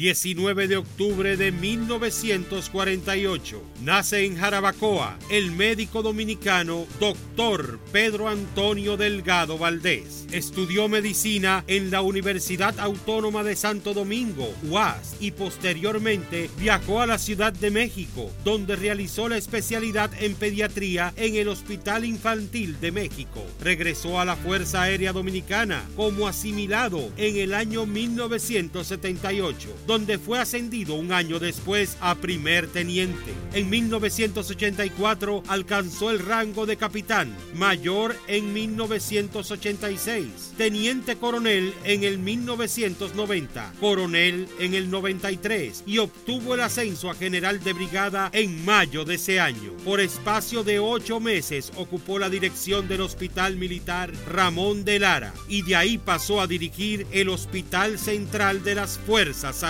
19 de octubre de 1948. Nace en Jarabacoa el médico dominicano doctor Pedro Antonio Delgado Valdés. Estudió medicina en la Universidad Autónoma de Santo Domingo, UAS, y posteriormente viajó a la Ciudad de México, donde realizó la especialidad en pediatría en el Hospital Infantil de México. Regresó a la Fuerza Aérea Dominicana como asimilado en el año 1978 donde fue ascendido un año después a primer teniente. En 1984 alcanzó el rango de capitán, mayor en 1986, teniente coronel en el 1990, coronel en el 93 y obtuvo el ascenso a general de brigada en mayo de ese año. Por espacio de ocho meses ocupó la dirección del Hospital Militar Ramón de Lara y de ahí pasó a dirigir el Hospital Central de las Fuerzas Armadas